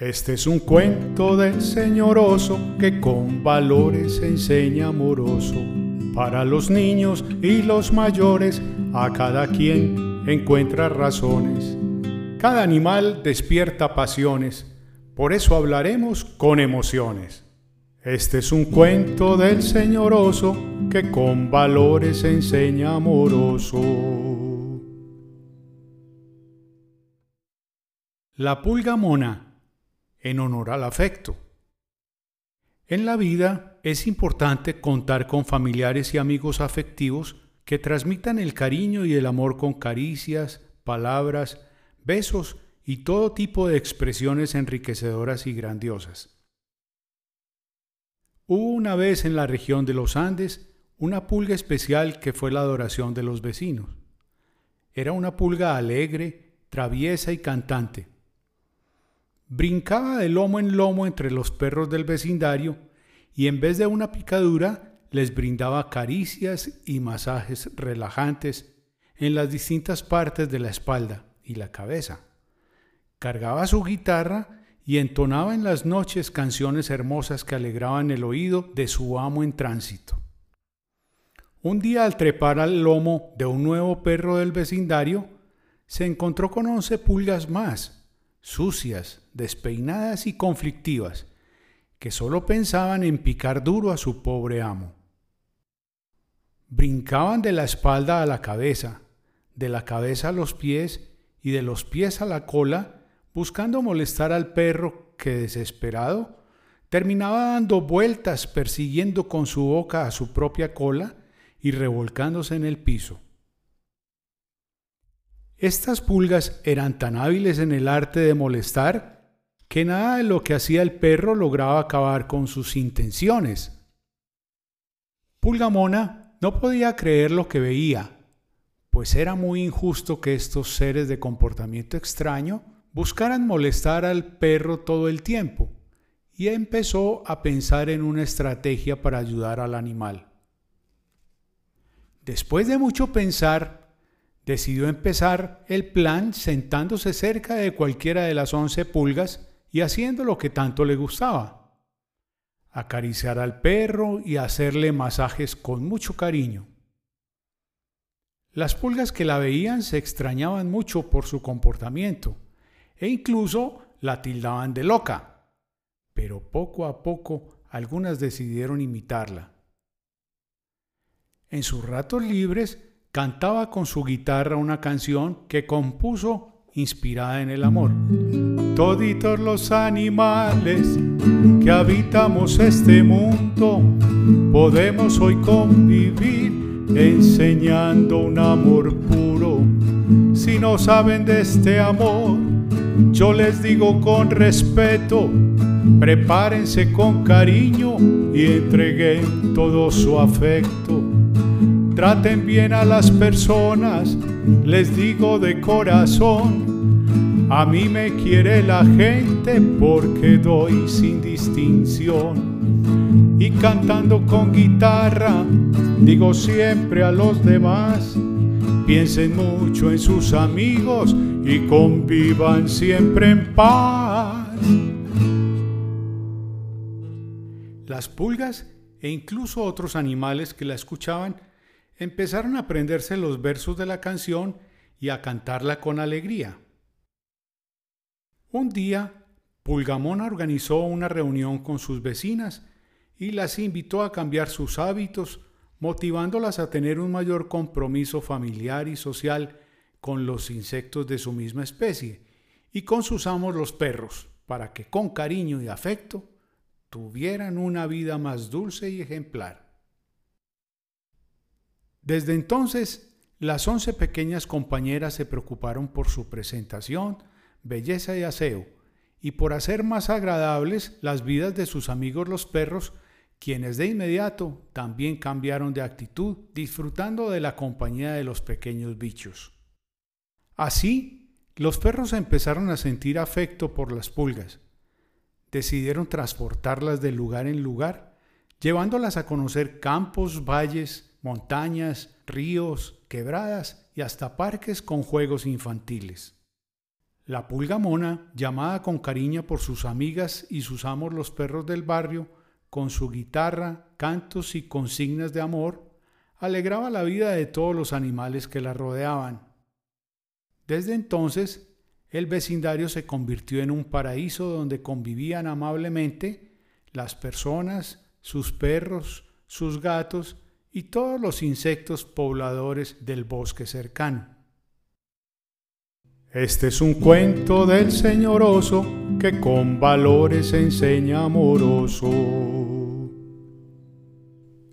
Este es un cuento del señor oso que con valores enseña amoroso. Para los niños y los mayores, a cada quien encuentra razones. Cada animal despierta pasiones, por eso hablaremos con emociones. Este es un cuento del señor oso que con valores enseña amoroso. La pulga mona en honor al afecto. En la vida es importante contar con familiares y amigos afectivos que transmitan el cariño y el amor con caricias, palabras, besos y todo tipo de expresiones enriquecedoras y grandiosas. Hubo una vez en la región de los Andes una pulga especial que fue la adoración de los vecinos. Era una pulga alegre, traviesa y cantante brincaba de lomo en lomo entre los perros del vecindario y en vez de una picadura les brindaba caricias y masajes relajantes en las distintas partes de la espalda y la cabeza. Cargaba su guitarra y entonaba en las noches canciones hermosas que alegraban el oído de su amo en tránsito. Un día al trepar al lomo de un nuevo perro del vecindario, se encontró con once pulgas más, sucias, despeinadas y conflictivas, que solo pensaban en picar duro a su pobre amo. Brincaban de la espalda a la cabeza, de la cabeza a los pies y de los pies a la cola, buscando molestar al perro que, desesperado, terminaba dando vueltas persiguiendo con su boca a su propia cola y revolcándose en el piso. Estas pulgas eran tan hábiles en el arte de molestar que nada de lo que hacía el perro lograba acabar con sus intenciones. Pulgamona no podía creer lo que veía, pues era muy injusto que estos seres de comportamiento extraño buscaran molestar al perro todo el tiempo, y empezó a pensar en una estrategia para ayudar al animal. Después de mucho pensar, decidió empezar el plan sentándose cerca de cualquiera de las once pulgas y haciendo lo que tanto le gustaba. Acariciar al perro y hacerle masajes con mucho cariño. Las pulgas que la veían se extrañaban mucho por su comportamiento e incluso la tildaban de loca, pero poco a poco algunas decidieron imitarla. En sus ratos libres cantaba con su guitarra una canción que compuso inspirada en el amor. Toditos los animales que habitamos este mundo podemos hoy convivir enseñando un amor puro. Si no saben de este amor, yo les digo con respeto, prepárense con cariño y entreguen todo su afecto Traten bien a las personas, les digo de corazón. A mí me quiere la gente porque doy sin distinción. Y cantando con guitarra, digo siempre a los demás, piensen mucho en sus amigos y convivan siempre en paz. Las pulgas e incluso otros animales que la escuchaban empezaron a aprenderse los versos de la canción y a cantarla con alegría. Un día, Pulgamona organizó una reunión con sus vecinas y las invitó a cambiar sus hábitos, motivándolas a tener un mayor compromiso familiar y social con los insectos de su misma especie y con sus amos los perros, para que con cariño y afecto tuvieran una vida más dulce y ejemplar. Desde entonces, las once pequeñas compañeras se preocuparon por su presentación, belleza y aseo, y por hacer más agradables las vidas de sus amigos los perros, quienes de inmediato también cambiaron de actitud, disfrutando de la compañía de los pequeños bichos. Así, los perros empezaron a sentir afecto por las pulgas. Decidieron transportarlas de lugar en lugar, llevándolas a conocer campos, valles, montañas, ríos, quebradas y hasta parques con juegos infantiles. La pulga mona, llamada con cariño por sus amigas y sus amos los perros del barrio, con su guitarra, cantos y consignas de amor, alegraba la vida de todos los animales que la rodeaban. Desde entonces, el vecindario se convirtió en un paraíso donde convivían amablemente las personas, sus perros, sus gatos y todos los insectos pobladores del bosque cercano. Este es un cuento del señor oso que con valores enseña amoroso.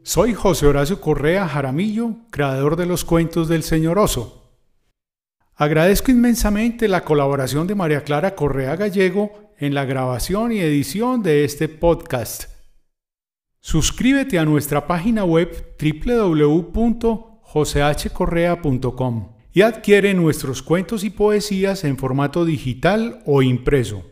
Soy José Horacio Correa Jaramillo, creador de los cuentos del señor oso. Agradezco inmensamente la colaboración de María Clara Correa Gallego en la grabación y edición de este podcast. Suscríbete a nuestra página web www.josehcorrea.com y adquiere nuestros cuentos y poesías en formato digital o impreso.